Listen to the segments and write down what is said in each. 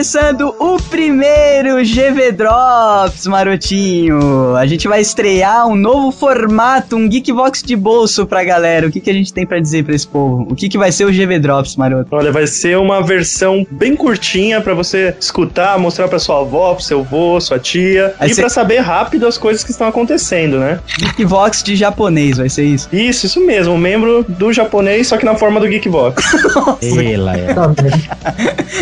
começando o primeiro GV Marotinho. A gente vai estrear um novo formato, um Geekbox de bolso pra galera. O que, que a gente tem pra dizer pra esse povo? O que, que vai ser o GV Drops, maroto? Olha, vai ser uma versão bem curtinha pra você escutar, mostrar pra sua avó, pro seu avô, sua tia. Aí e cê- pra saber rápido as coisas que estão acontecendo, né? Geekbox de japonês, vai ser isso? Isso, isso mesmo. Um membro do japonês, só que na forma do Geekbox. Ela é.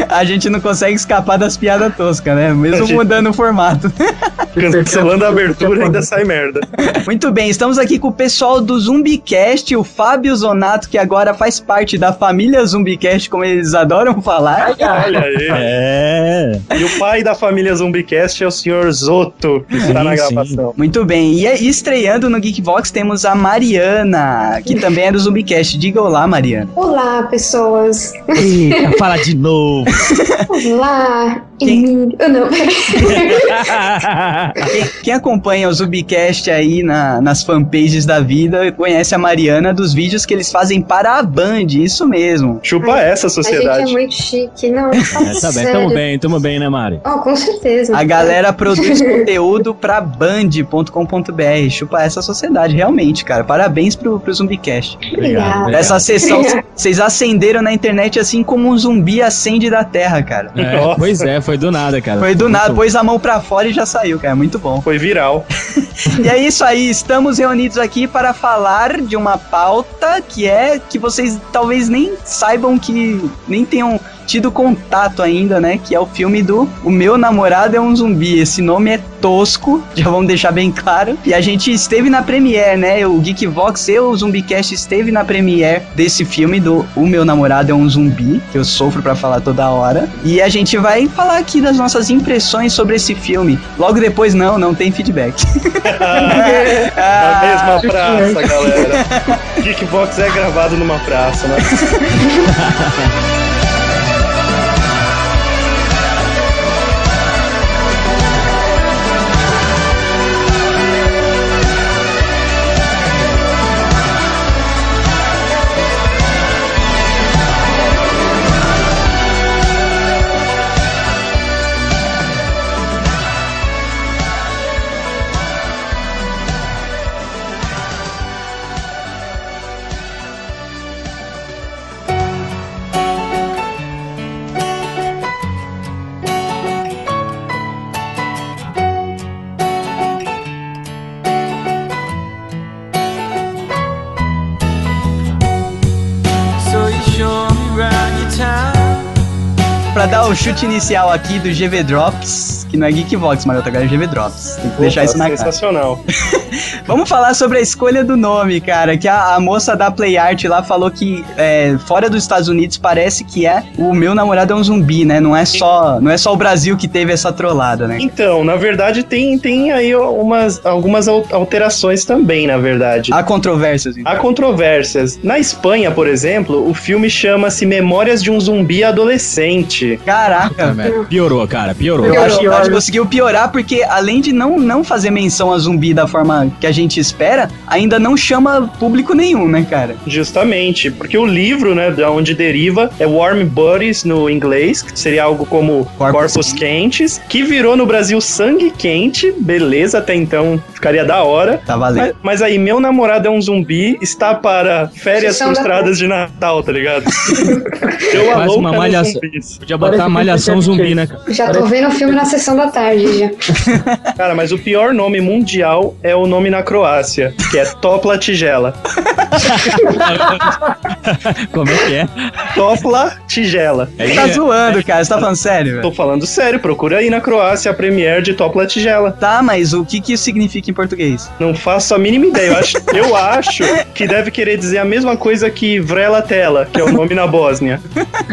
A gente não consegue escapar das piadas toscas, né? Mesmo gente- mudando o formato. Cancelando a abertura ainda sai merda. Muito bem, estamos aqui com o pessoal do Zumbicast, o Fábio Zonato, que agora faz parte da família Zumbicast, como eles adoram falar. Olha aí. É. E o pai da família Zumbicast é o senhor Zoto, que está na Sim, sim. gravação. Muito bem, e estreando no Geekbox temos a Mariana, que também é do Zumbicast. Diga olá, Mariana. Olá, pessoas. Eita, fala de novo. Olá. Quem-. Eu não, peraí. Quem, quem acompanha o Zumbicast aí na- nas fanpages da vida conhece a Mariana dos vídeos que eles fazem para a Band, isso mesmo. Chupa essa A gente é sociedade. muito chique. Não, fala É, tá bem, tamo bem, tamo bem, né, Mari? Oh, com certeza. A galera produz conteúdo pra band.com.br. Chupa essa sociedade, realmente, cara. Parabéns pro, pro Zumbicast. Obrigada. Obrigado. Essa sessão, vocês acenderam na internet assim como um zumbi acende da terra, cara. É, pois é, foi do nada, cara. Foi do nada, Muito- pôs a mão pra fora e já saiu, cara. Muito bom. Foi viral. E é isso aí, estamos reunidos aqui para falar de uma pauta que é que vocês talvez nem saibam que nem tenham tido contato ainda, né? Que é o filme do O Meu Namorado é um Zumbi. Esse nome é tosco, já vamos deixar bem claro. E a gente esteve na premiere, né? O Geekvox e o Zumbicast esteve na premiere desse filme do O Meu Namorado é um Zumbi, que eu sofro pra falar toda hora. E a gente vai falar aqui das nossas impressões sobre esse filme. Logo depois, não, não tem feedback. Na mesma praça, galera. Geekbox é gravado numa praça, né? Chute inicial aqui do GV Drops, que não é Geekvox, Maroto, agora é GV Drops. Tem que deixar Opa, isso na cara. Sensacional. Vamos falar sobre a escolha do nome, cara. Que a, a moça da Play Art lá falou que é, fora dos Estados Unidos parece que é o meu namorado é um zumbi, né? Não é só, não é só o Brasil que teve essa trollada, né? Então, na verdade, tem, tem aí umas, algumas al- alterações também, na verdade. Há controvérsias. então. Há controvérsias. Na Espanha, por exemplo, o filme chama-se Memórias de um Zumbi Adolescente. Caraca. Piorou, cara, piorou. Eu acho, eu Piorou. acho que conseguiu piorar porque, além de não, não fazer menção a zumbi da forma que a gente espera, ainda não chama público nenhum, né, cara? Justamente, porque o livro, né, da onde deriva é Warm Bodies no inglês, que seria algo como Corpos Corpos, Quentes, que virou no Brasil Sangue Quente, beleza, até então ficaria da hora. Tá Mas, valendo. mas aí, meu namorado é um zumbi, está para férias Sessão da frustradas de Natal, tá ligado? A Faz louca uma malhação. Podia botar Parece malhação zumbi, né? cara? Já tô vendo o filme na sessão da tarde já. Cara, mas o pior nome mundial é o nome na Croácia, que é Topla Tigela. Como é que é? Topla Tigela. Tá é- zoando, cara. Você tá falando sério, velho? Tô falando sério, procura aí na Croácia a premiere de Topla Tigela. Tá, mas o que que isso significa em português? Não faço a mínima ideia. Eu acho, eu acho que deve querer dizer a mesma coisa que Vrela Tela, que é o nome na Bósnia.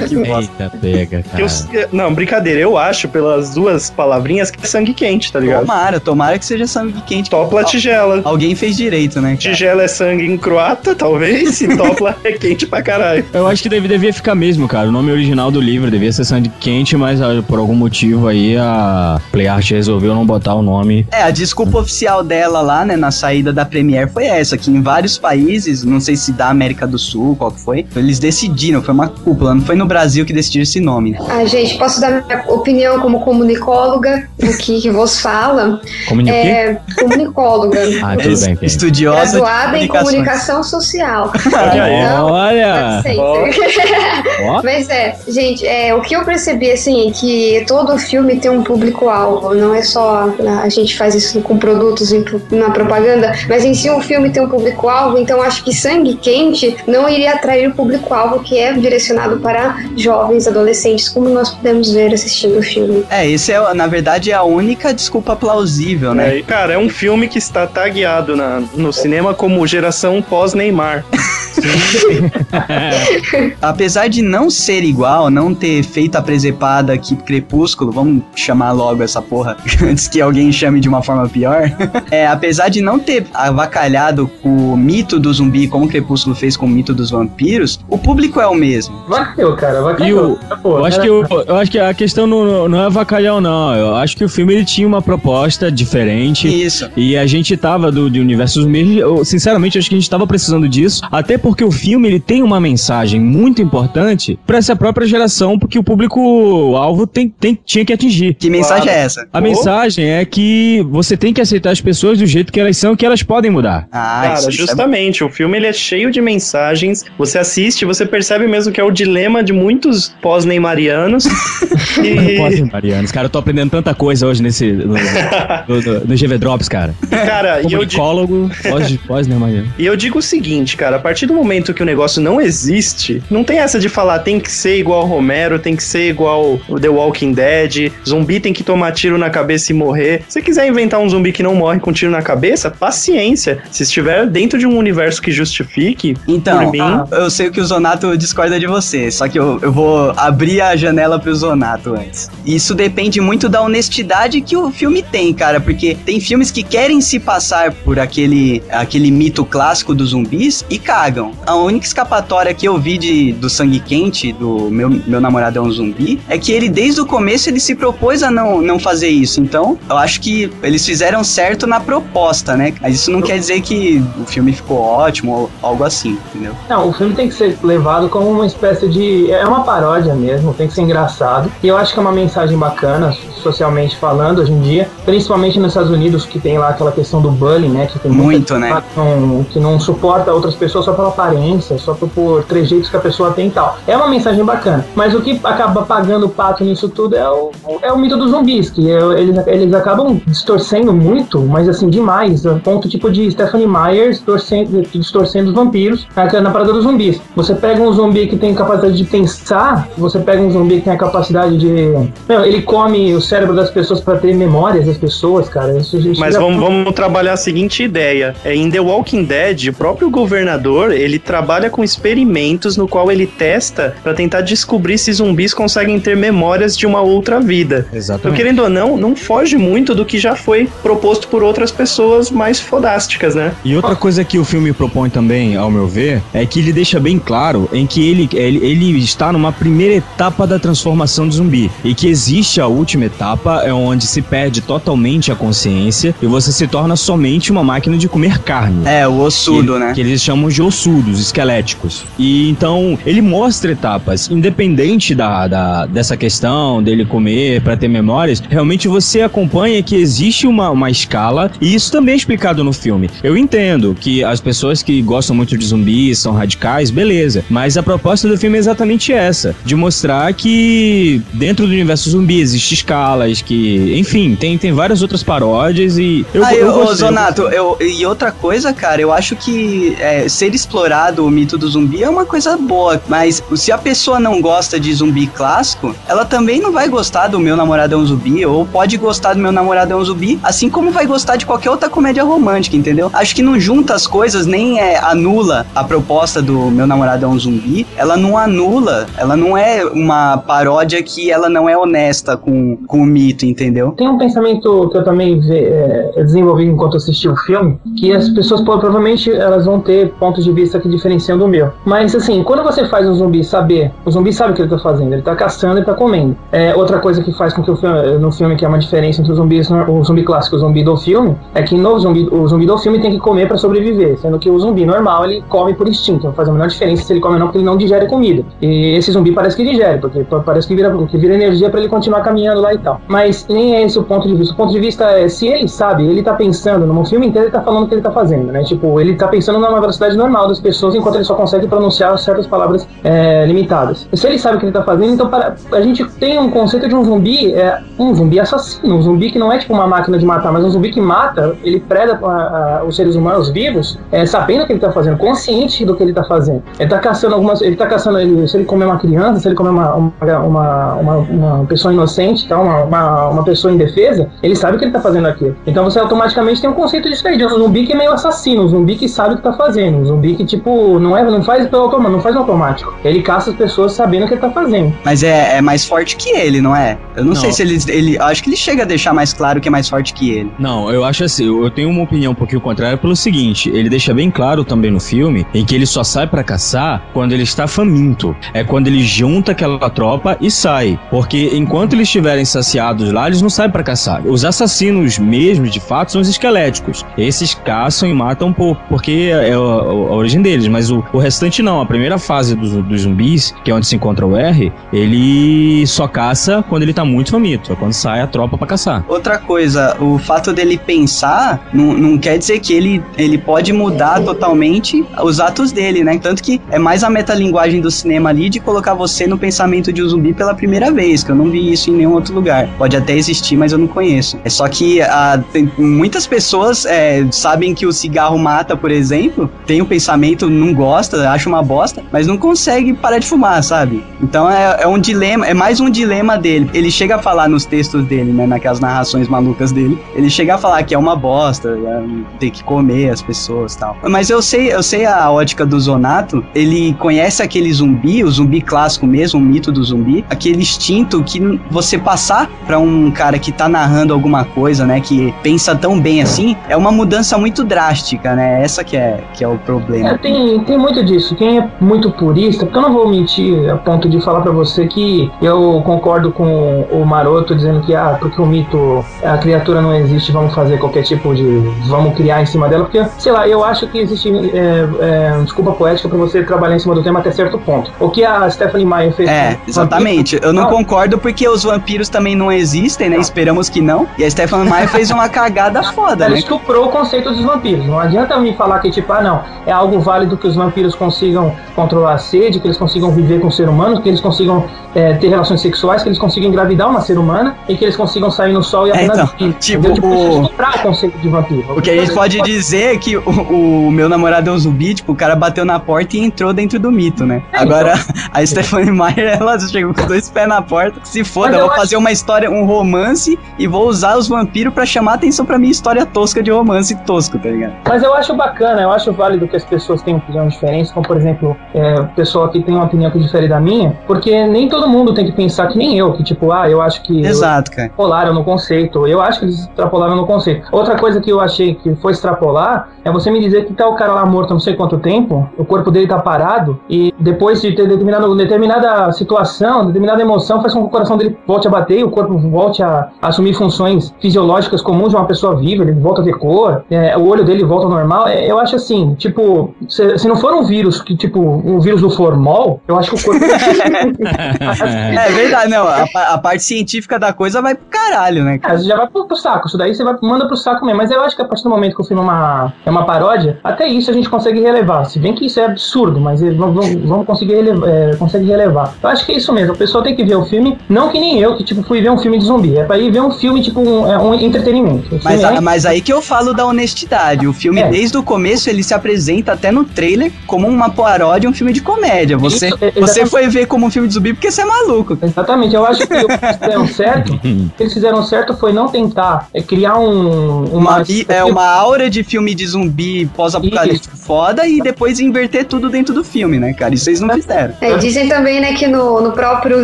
Que bosta. Eita, pega, Que eu- cara. não, brincadeira. Eu acho, pelas duas palavrinhas que é sangue quente, tá ligado? Tomara, tomara que seja sangue quente. Topla tigela. Alguém fez direito, né? cara? Tigela é sangue em croata, talvez, e topla é quente pra caralho. Eu acho que deve, devia ficar mesmo, cara. O nome original do livro devia ser Sangue Quente, mas ah, por algum motivo aí a PlayArt resolveu não botar o nome. É, a desculpa oficial dela lá, né, na saída da Premiere foi essa, que em vários países, não sei se da América do Sul, qual que foi, eles decidiram, foi uma cúpula, não foi no Brasil que decidiram esse nome. né? Ah, gente, posso dar minha opinião como comunicóloga, o que, que vos fala? É, comunicóloga. Ah, tudo bem. Estudiosa Graduada em comunicação social. Olha, olha. Ó. Mas é, gente, é, o que eu percebi, assim, é que todo filme tem um público-alvo, não é só né, a gente faz isso com produtos na propaganda, mas em si o filme tem um público-alvo, então acho que Sangue Quente não iria atrair o público-alvo que é direcionado para jovens, adolescentes, como nós podemos ver assistindo o filme. É, esse é, na verdade, é a única desculpa plausível, né? É, cara, é um filme que está tagueado na, no cinema como geração pós-Neymar. Apesar de não ser igual, não ter feito a presepada que Crepúsculo, vamos chamar logo essa porra antes que alguém chame de uma forma pior. é, apesar de não ter avacalhado o mito do zumbi como Crepúsculo fez com o mito dos vampiros, o público é o mesmo. Vacalhou, cara, vacalhou. o- Pô, Eu acho, era- que o- eu acho que a questão não, não é avacalhão, não. Eu acho que o filme ele tinha uma proposta diferente. Isso. E a gente tava do, de universo zumbi, eu, sinceramente, eu acho que a gente tava precisando disso, até porque o filme ele tem uma mensagem muito importante pra essa própria geração, porque o público-alvo tem, tem, tinha que atingir. Que mensagem é essa? A Oh. mensagem é que você tem que aceitar as pessoas do jeito que elas são, que elas podem mudar. Ah, Cara, isso, isso é justamente, o filme ele é cheio de mensagens. Você assiste, você percebe mesmo que é o dilema de muitos pós-neymarianos. e, Pós, Marianos. Cara, eu tô aprendendo tanta coisa hoje nesse. No, no, no- no GV Drops, cara. cara, e eu, di- Comunicólogo, pós, pós né, Mariano? e eu digo o seguinte, cara, a partir do momento que o negócio não existe, não tem essa de falar tem que ser igual Romero, tem que ser igual The Walking Dead, zumbi tem que tomar tiro na cabeça e morrer. Se quiser inventar um zumbi que não morre com tiro na cabeça, paciência. Se estiver dentro de um universo que justifique, Então, por mim, eu sei que o Zonato discorda de você, só que eu, eu vou abrir a janela pro Zonato antes. Isso depende muito da honestidade que o filme tem, cara, porque tem filmes que querem se passar por aquele, aquele mito clássico dos zumbis e cagam. A única escapatória que eu vi de, do Sangue Quente, do meu, meu namorado é um zumbi, é que ele desde o começo ele se propôs a não, não fazer isso. Então, eu acho que eles fizeram certo na proposta, né? Mas isso não quer dizer que o filme ficou ótimo ou algo assim, entendeu? Não, o filme tem que ser levado como uma espécie de. É uma paródia mesmo, tem que ser engraçado. E eu acho que é uma mensagem bacana, socialmente falando, hoje em dia. Principalmente nos Estados Unidos, que tem lá aquela questão do bullying, né? Que tem Muito, né? Que não, que não suporta outras pessoas só pela aparência, só por, por trejeitos que a pessoa tem e tal. É uma mensagem bacana. Mas o que acaba pagando o pato nisso tudo é o, é o mito dos zumbis, que é- eles, eles acabam distorcendo muito, mas assim, demais. A ponto tipo de Stephanie Myers torcendo, distorcendo os vampiros na, na parada dos zumbis. Você pega um zumbi que tem capacidade de pensar, você pega um zumbi que tem a capacidade de. Meu, ele come o cérebro das pessoas pra ter memórias das pessoas, cara. Isso, isso Mas vamos, vamos trabalhar a seguinte ideia. É, em The Walking Dead, o próprio governador, ele trabalha com experimentos no qual ele testa pra tentar descobrir se zumbis conseguem ter memórias de uma outra vida. Então, Exatamente. querendo ou não, não foge muito do que já foi proposto por outras pessoas mais fodásticas, né? E outra coisa que o filme propõe também, ao meu ver, é que ele deixa bem claro em que ele, ele, ele está numa primeira etapa da transformação de zumbi. E que existe a última etapa, é onde se perde totalmente a consciência e você se torna somente uma máquina de comer carne. É, o ossudo, que, né? Que eles chamam de ossudos, esqueléticos. E então, ele mostra etapas, independente da, da- dessa questão dele comer para ter memórias, realmente você acompanha que existe uma, uma escala, e isso também é explicado no filme. Eu entendo que as pessoas que gostam muito de zumbis são radicais, beleza, mas a proposta do filme é exatamente essa, de mostrar que dentro do universo zumbi existe escalas, que, enfim, tem, tem várias outras paródias e eu, ah, eu eu, gostei. Zonato, eu, e outra coisa, cara, eu acho que é, ser explorado o mito do zumbi é uma coisa boa, mas se a pessoa não gosta de zumbi clássico, ela também não vai gostar do Meu Namorado é um Zumbi, ou pode gostar do Meu Namorado é um Zumbi, assim como vai gostar de qualquer outra comédia romântica, entendeu? Acho que não junta as coisas, nem é, anula a proposta do Meu Namorado é um Zumbi, ela não anula, ela não é uma paródia que ela não é honesta com, com com o mito, entendeu? Tem um pensamento que eu também é, desenvolvi enquanto assisti o filme, que as pessoas provavelmente elas vão ter pontos de vista que diferenciam do meu. Mas assim, quando você faz um zumbi saber, o zumbi sabe o que ele tá fazendo, ele tá caçando e tá comendo. É, outra coisa que faz com que o filme, no filme que é uma diferença entre os zumbis, o zumbi clássico e o zumbi do filme, é que no zumbi, o zumbi do filme tem que comer para sobreviver, sendo que o zumbi normal ele come por instinto, não faz a menor diferença se ele come ou não, porque ele não digere comida. E esse zumbi parece que digere, porque parece que vira, que vira energia para ele continuar caminhando lá e tal. Mas nem é esse o ponto de vista. O ponto de vista é se ele sabe, ele tá pensando, no filme inteiro ele tá falando o que ele tá fazendo, né? Tipo, ele tá pensando numa velocidade normal das pessoas enquanto ele só consegue pronunciar certas palavras é, limitadas. Se ele sabe o que ele tá fazendo, então para, a gente tem um conceito de um zumbi, é um zumbi assassino, um zumbi que não é tipo uma máquina de matar, mas um zumbi que mata, ele preda a, a, os seres humanos vivos, é, sabendo o que ele tá fazendo, consciente do que ele tá fazendo. Ele tá caçando algumas. Ele tá caçando. Ele, se ele comer uma criança, se ele comer uma, uma, uma, uma, uma pessoa inocente, tá? uma, uma, uma pessoa indefesa, ele sabe o que ele tá fazendo aqui. Então você automaticamente tem um conceito disso aí, de um zumbi que é meio assassino, um zumbi que sabe o que tá fazendo, um zumbi que, tipo, não, é, não faz pelo automático, não faz no automático. Ele caça as pessoas sabendo o que ele tá fazendo. Mas é, é mais forte que ele, não é? Eu não, não. sei se ele, ele. Acho que ele chega a deixar mais claro que é mais forte que ele. Não, eu acho assim, eu tenho uma opinião um pouquinho contrária pelo seguinte: ele deixa bem claro também no filme em que ele só sai para caçar quando ele está faminto. É quando ele junta aquela tropa e sai. Porque enquanto eles estiverem saciados lá, eles não saem para caçar. Os assassinos mesmo, de fato, são os esqueléticos. Esses caçam e matam por, porque é a, a origem deles, mas o, o, restante não. A primeira fase dos, dos zumbis, que é onde se encontra o R, ele só caça quando ele tá muito faminto. É quando sai a tropa para caçar. Outra coisa, o fato dele pensar não, não quer dizer que ele, ele pode mudar totalmente os atos dele, né? Tanto que é mais a metalinguagem do cinema ali de colocar você no pensamento de um zumbi pela primeira vez, que eu não vi isso em nenhum outro lugar. Pode até existir, mas eu não conheço. É só que a, tem, muitas pessoas é, sabem que o cigarro mata, por exemplo, tem o um pensamento, não gosta, acha uma bosta, mas não consegue parar de fumar, sabe? Então é, é um dilema, é mais um dilema dele. Ele chega a falar nos textos dele, né, naquelas narrações malucas dele, ele chega a falar que é uma bosta, é, tem que comer as pessoas tal. Mas eu sei, eu sei a ótica do Zonato, ele conhece aquele zumbi, o zumbi clássico mesmo, o mito do zumbi, aquele instinto que você passar para um cara que tá narrando alguma coisa, né, que pensa tão bem assim, é uma mudança muito drástica, né? Essa que é, que é o problema. É, tem, tem muito disso. Quem é muito purista, porque eu não vou mentir a ponto de falar para você que eu concordo com o Maroto dizendo que, ah, porque o mito, a criatura não existe, vamos fazer qualquer tipo de. vamos criar em cima dela, porque, sei lá, eu acho que existe é, é, desculpa poética para você trabalhar em cima do tema até certo ponto. O que a Stephanie Meyer fez. É, exatamente. Eu não, não, concordo porque os vampiros também não existem, né? Não. Esperamos que não. E a Stephanie Meyer fez uma cagada foda, Ela né? estuprou o conceito dos vampiros. Não adianta me falar que, tipo, ah, não, é algo válido que os vampiros consigam controlar a sede, que eles consigam viver com o ser humano, que eles consigam é, ter relações sexuais, que eles consigam engravidar uma ser humana e que eles consigam sair no sol e apenas é, então, Tipo, tipo o... o conceito de vampiro. O que a gente pode dizer é que o, o meu namorado é um zumbi, tipo, o cara bateu na porta e entrou dentro do mito, né? É, Agora, então. a Stephanie Meyer, ela chegou com dois pés na porta, se foda, eu vou acho... fazer uma história, um romance e vou usar os vampiros para chamar atenção pra minha história tosca de romance tosco, tá ligado? Mas eu acho bacana, eu acho válido que as pessoas tenham opiniões diferentes, como por exemplo, é, o pessoal que tem uma opinião que difere da minha, porque nem todo mundo tem que pensar que nem eu, que tipo, ah, eu acho que. Exato, cara. Extrapolaram no conceito. Eu acho que eles extrapolaram no conceito. Outra coisa que eu achei que foi extrapolar é você me dizer que tá o cara lá morto não sei quanto tempo, o corpo dele tá parado, e depois de ter determinado, determinada situação, determinada emoção, faz com que o coração dele volte a bater o corpo volte a, a assumir funções fisiológicas comuns de uma pessoa viva, ele volta a ter cor, é, o olho dele volta ao normal. É, eu acho assim, tipo, se, se, não for um vírus que, tipo, um vírus do formol, eu acho que o corpo. é verdade, não. A, a, parte científica da coisa vai pro caralho, né? Cara? É, já vai pro, pro, saco. Isso daí você vai, manda pro saco mesmo. Mas eu acho que a partir do momento que o filme é uma, é uma paródia, até isso a gente consegue relevar. Se bem que isso é absurdo, mas vamos, vamos conseguir relevar, é, consegue relevar. Eu acho que é isso mesmo. A pessoa tem que ver o filme, não que nem eu, que tipo, fui ver um filme de zumbi. É pra ir ver um filme, tipo, um, é, um entretenimento. Mas, é... mas aí que eu falo da honestidade. O filme, é. desde o começo, ele se apresenta até no trailer como uma paródia, um filme de comédia. Você, isso, você foi ver como um filme de zumbi porque você é maluco. Exatamente. Eu acho que eles fizeram certo. o que eles fizeram certo foi não tentar é, criar um. Uma, uma, é, uma aura de filme de zumbi pós-apocalíptico foda e depois inverter tudo dentro do filme, né, cara? Isso eles não fizeram. É, dizem também, né, que no, no próprio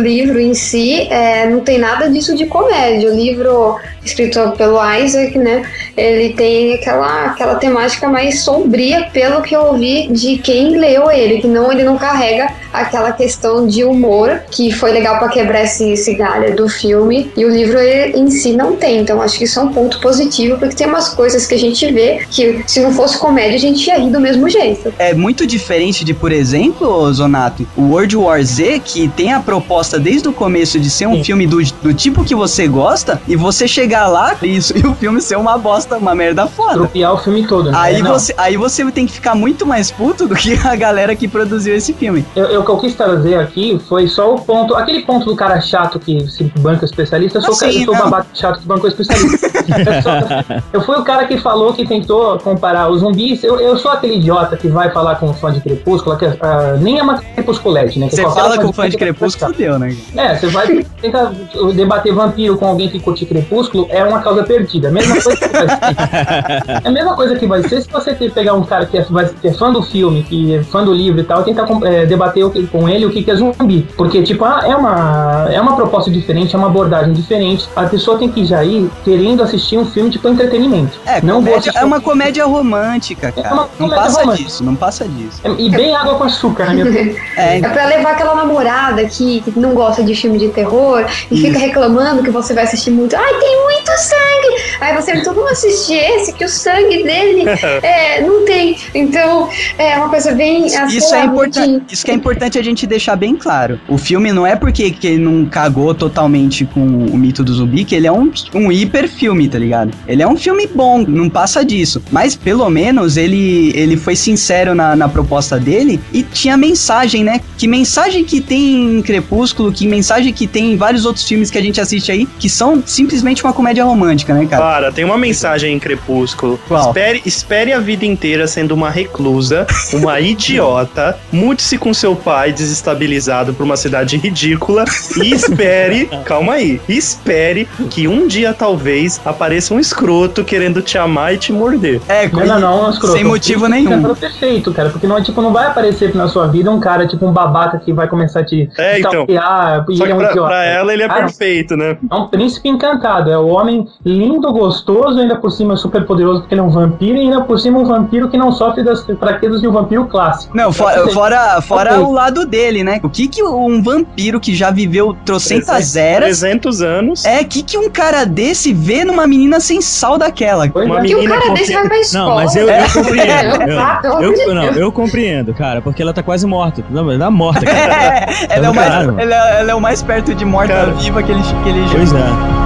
livro em si é, não tem nada nada disso de comédia. O livro escrito pelo Isaac, né? Ele tem aquela, aquela temática mais sombria, pelo que eu ouvi de quem leu ele, que não ele não carrega aquela questão de humor que foi legal para quebrar esse, esse galho do filme e o livro em si não tem. Então acho que isso é um ponto positivo porque tem umas coisas que a gente vê que se não fosse comédia a gente ia rir do mesmo jeito. É muito diferente de, por exemplo, Zonato, o World War Z que tem a proposta desde o começo de ser um Sim. filme do, do tipo que você gosta e você chegar lá isso e o filme ser uma bosta, uma merda foda. Tropiar o filme todo. Né? Aí, você, aí você tem que ficar muito mais puto do que a galera que produziu esse filme. Eu, eu, o que eu quis trazer aqui foi só o ponto, aquele ponto do cara chato que se banca especialista, eu sou, assim, eu sou babaca chato que banco especialista. eu, sou, eu fui o cara que falou que tentou comparar os zumbis. Eu, eu sou aquele idiota que vai falar com um fã de Crepúsculo, que uh, nem é uma Crepusculete, né? Você fala com um fã de Crepúsculo, deu, né? É, você vai tentar debater vampiro com alguém que curte Crepúsculo, é uma causa perdida. Mesma coisa que. É a mesma coisa que vai ser se você pegar um cara que é, que é fã do filme, que é fã do livro e tal, e tentar é, debater com ele o que, que é zumbi. Porque, tipo, ah, é uma, é uma proposta diferente, é uma abordagem diferente. A pessoa tem que já ir querendo assistir um filme tipo entretenimento. É, não comédia, é uma comédia romântica, é cara. É uma não passa romântica. disso, não passa disso. É, e bem água com açúcar, na minha é, é pra levar aquela namorada que, que não gosta de filme de terror e Isso. fica reclamando que você vai assistir muito. Ai, tem muito sangue! Aí você, então vamos assistir esse, que o sangue dele é, não tem. Então, é uma coisa bem. Isso é importante. Isso que é importante a gente deixar bem claro. O filme não é porque que ele não cagou totalmente com o mito do zumbi, que ele é um, um hiper filme, tá ligado? Ele é um filme bom, não passa disso. Mas pelo menos ele, ele foi sincero na, na proposta dele e tinha mensagem, né? Que mensagem que tem em Crepúsculo, que mensagem que tem em vários outros filmes que a gente assiste aí, que são simplesmente uma comédia romântica, né, cara? Para, tem uma mensagem em Crepúsculo. Qual? Espere, espere a vida inteira sendo uma reclusa, uma idiota, mude-se com seu pai desestabilizado por uma cidade ridícula e espere, calma aí, espere que um dia talvez apareça um escroto querendo te amar e te morder. É, não, não, não, escroto. Sem motivo nenhum. É perfeito, cara, porque não, tipo, não vai aparecer na sua vida um cara, tipo, um babaca que vai começar a te é, então. Só que é um pra, pra, ela ele é ah, perfeito, né? É um príncipe encantado, é o homem lindo, gostoso, ainda por cima super poderoso porque ele é um vampiro, e ainda por cima um vampiro que não sofre das fraquezas de um vampiro clássico. Não, fora, fora, fora o lado dele, né? O que que um vampiro que já viveu trocentas eras... 300 anos... É, que que um cara desse vê numa menina sem sal daquela? Uma é. que um cara desse vai pra escola. Não, mas eu, eu compreendo. eu, eu, não, eu compreendo, cara, porque ela tá quase morta. Não, ela tá morta, cara. ela, é o mais, ela, ela, é o mais perto de morta-viva que ele, que ele já... Pois é.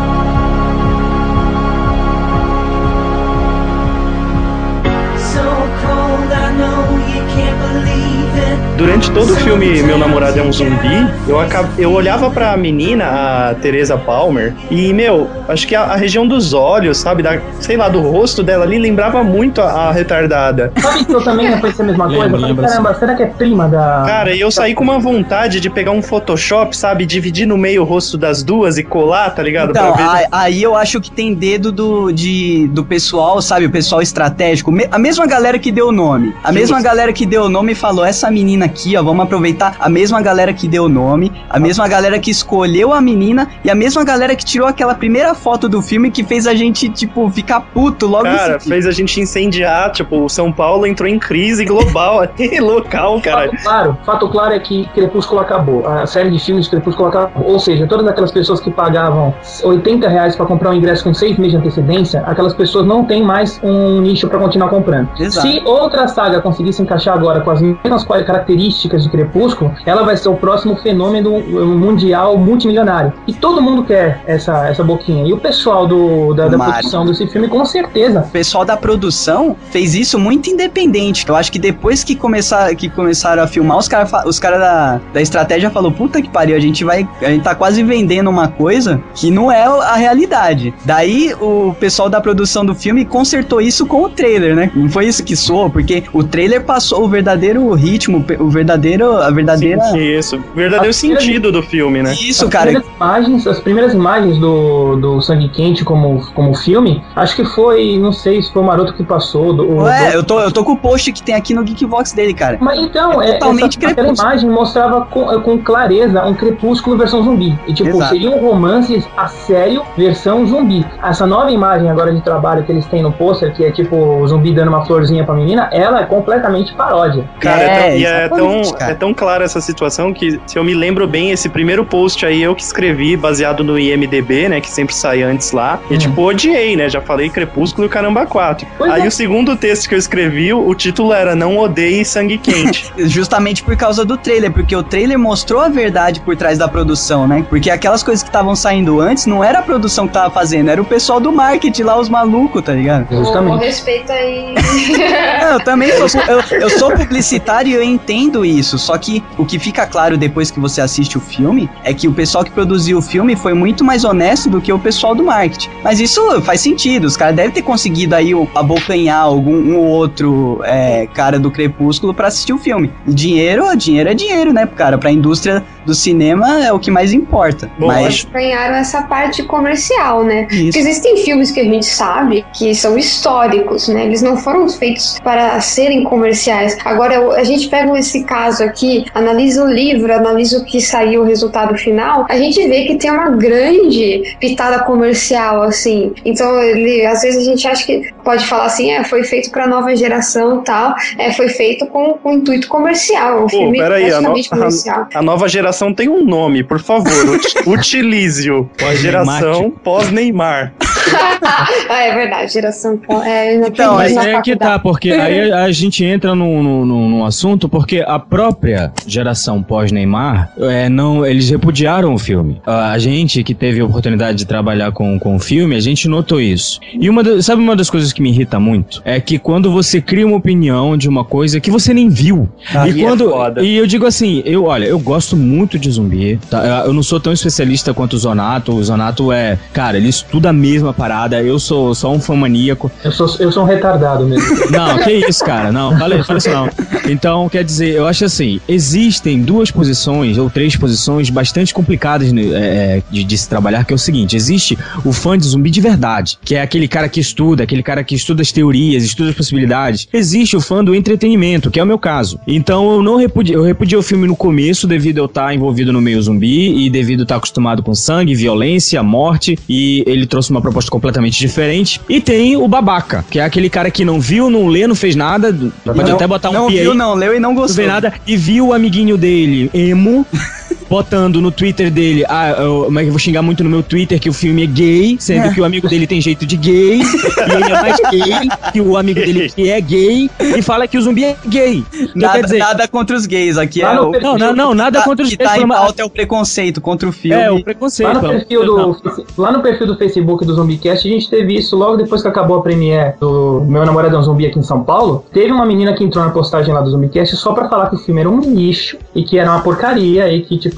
Durante todo o filme Meu Namorado é um Zumbi, eu, acab... eu olhava pra menina, a Teresa Palmer, e, meu, acho que a, a, região dos olhos, sabe, da, sei lá, do rosto dela ali, lembrava muito a, a retardada. Sabe que eu também ia pensei a mesma coisa? Lembra, lembra, Caramba, será que é prima da... Cara, e eu saí com uma vontade de pegar um Photoshop, sabe, dividir no meio o rosto das duas e colar, tá ligado? Então, aí, aí eu acho que tem dedo do, de, do pessoal, sabe, o pessoal estratégico, a mesma galera que deu o nome, a Sim. mesma galera que deu o nome falou, essa menina aqui, ó, vamos aproveitar a mesma galera que deu o nome, a mesma galera que escolheu a menina e a mesma galera que tirou aquela primeira foto do filme que fez a gente, tipo, ficar puto logo Cara, fez a gente incendiar, tipo, o São Paulo entrou em crise global local, cara. Fato claro, fato claro é que Crepúsculo acabou, a série de filmes de Crepúsculo acabou, ou seja, todas aquelas pessoas que pagavam 80 reais para comprar um ingresso com seis meses de antecedência, aquelas pessoas não têm mais um nicho para continuar comprando. Exato. Se outra saga conseguisse encaixar agora com as mesmas características características de Crepúsculo, ela vai ser o próximo fenômeno mundial multimilionário. E todo mundo quer essa, essa boquinha. E o pessoal do, da, da produção desse filme, com certeza. O pessoal da produção fez isso muito independente. Eu acho que depois que, começar, que começaram a filmar, os caras os cara da, da estratégia falou puta que pariu, a gente vai. A gente tá quase vendendo uma coisa que não é a realidade. Daí o pessoal da produção do filme consertou isso com o trailer, né? Não foi isso que soou, porque o trailer passou o verdadeiro último, o verdadeiro, a verdadeira... Sim, isso. O verdadeiro As sentido do filme, né? Isso, as cara. Primeiras imagens, as primeiras imagens do, do Sangue Quente como, como filme, acho que foi, não sei se foi o Maroto que passou. Do, Ué, do- eu tô, eu tô com o post que tem aqui no Geekbox dele, cara. Mas então, É é, totalmente essa, aquela imagem mostrava com, com clareza um crepúsculo versão zumbi. E tipo, Exato. seria um romance a sério versão zumbi. Essa nova imagem agora de trabalho que eles têm no pôster, que é tipo o zumbi dando uma florzinha pra menina, ela é completamente paródia. Cara, é, É, e é tão, cara. é tão clara essa situação que, se eu me lembro bem, esse primeiro post aí eu que escrevi, baseado no IMDB, né? Que sempre sai antes lá. E, Hum. tipo, odiei, né? Já falei Crepúsculo e Caramba 4. Pois aí é. o segundo texto que eu escrevi, o título era Não Odeie Sangue Quente. Justamente por causa do trailer, porque o trailer mostrou a verdade por trás da produção, né? Porque aquelas coisas que estavam saindo antes não era a produção que tava fazendo, era o pessoal do marketing lá, os malucos, tá ligado? Justamente. respeito aí. É, eu também sou, eu, eu sou publicitário e eu entendo isso. Só que o que fica claro depois que você assiste o filme é que o pessoal que produziu o filme foi muito mais honesto do que o pessoal do marketing. Mas isso faz sentido. Os caras devem ter conseguido aí abocanhar algum um ou outro é, cara do Crepúsculo pra assistir o filme. Dinheiro, dinheiro é dinheiro, né, cara? Pra indústria do cinema é o que mais importa. Bom, Mas ganharam essa parte comercial, né? Porque isso. existem filmes que a gente sabe que são históricos, né? Eles não foram feitos para serem comerciais. Agora, a gente pega esse caso aqui, analisa o livro, analisa o que saiu o resultado final, a gente vê que tem uma grande pitada comercial, assim. Então, ele, às vezes a gente acha que pode falar assim, é, foi feito para nova geração e tal, é, foi feito com, com intuito comercial. Um filme peraí, a no- comercial. A nova geração tem um nome, por favor. ut- Utilize-o. Geração pós-Neymar. ah, é verdade, geração. É, eu não Então, na é que tá, porque aí a gente entra num, num, num- assunto, porque a própria geração pós-Neymar, é, não, eles repudiaram o filme. A a gente que teve a oportunidade de trabalhar com, com o filme, a gente notou isso. E uma sabe uma das coisas que me irrita muito? É que quando você cria uma opinião de uma coisa que você nem viu. Aí e é quando. foda. e eu digo assim, eu, olha, eu gosto muito de zumbi, tá? Eu- não sou tão especialista quanto o Zonato. O Zonato é, cara, ele estuda a mesma parada. Eu sou só um fã maníaco. Eu sou, eu sou um retardado mesmo. Não, que isso, cara. Não, fala, fala isso não. Então, quer dizer, eu acho assim, existem duas posições ou três posições bastante complicadas né, é, de, de se trabalhar, que é o seguinte, existe o fã de zumbi de verdade, que é aquele cara que estuda, aquele cara que estuda as teorias, estuda as possibilidades. Existe o fã do entretenimento, que é o meu caso. Então, eu não repudio, eu repudiei o filme no começo, devido eu estar envolvido no meio zumbi e devido eu estar acostumado com sangue, violência, morte, e ele trouxe uma proposta completamente diferente. E tem o babaca, que é aquele cara que não viu, não lê, não fez nada, pode Não- até botar um não viu, aí, não leu e não não gostou. vê nada, e viu o amiguinho dele, emo, botando no Twitter dele, ah, eu, mas eu vou xingar muito no meu Twitter que o filme é gay, sendo que o amigo dele tem jeito de gay, e ele é mais gay que o amigo dele que é gay, e fala que o zumbi é gay. Então, Nada, quer dizer, nada contra os gays, aqui Lá é o... não, não, não, nada tá- contra os que gays, tá em pauta é o preconceito contra o filme. é, o preconceito. Lá no, pelo- perfil do, lá no perfil do Facebook do Zumbicast, a gente teve isso logo depois que acabou a premiere do Meu Namorado é um Zumbi aqui em São Paulo. Teve uma menina que entrou na postagem lá do Zumbicast só pra falar que o filme era um lixo e que era uma porcaria e que, tipo,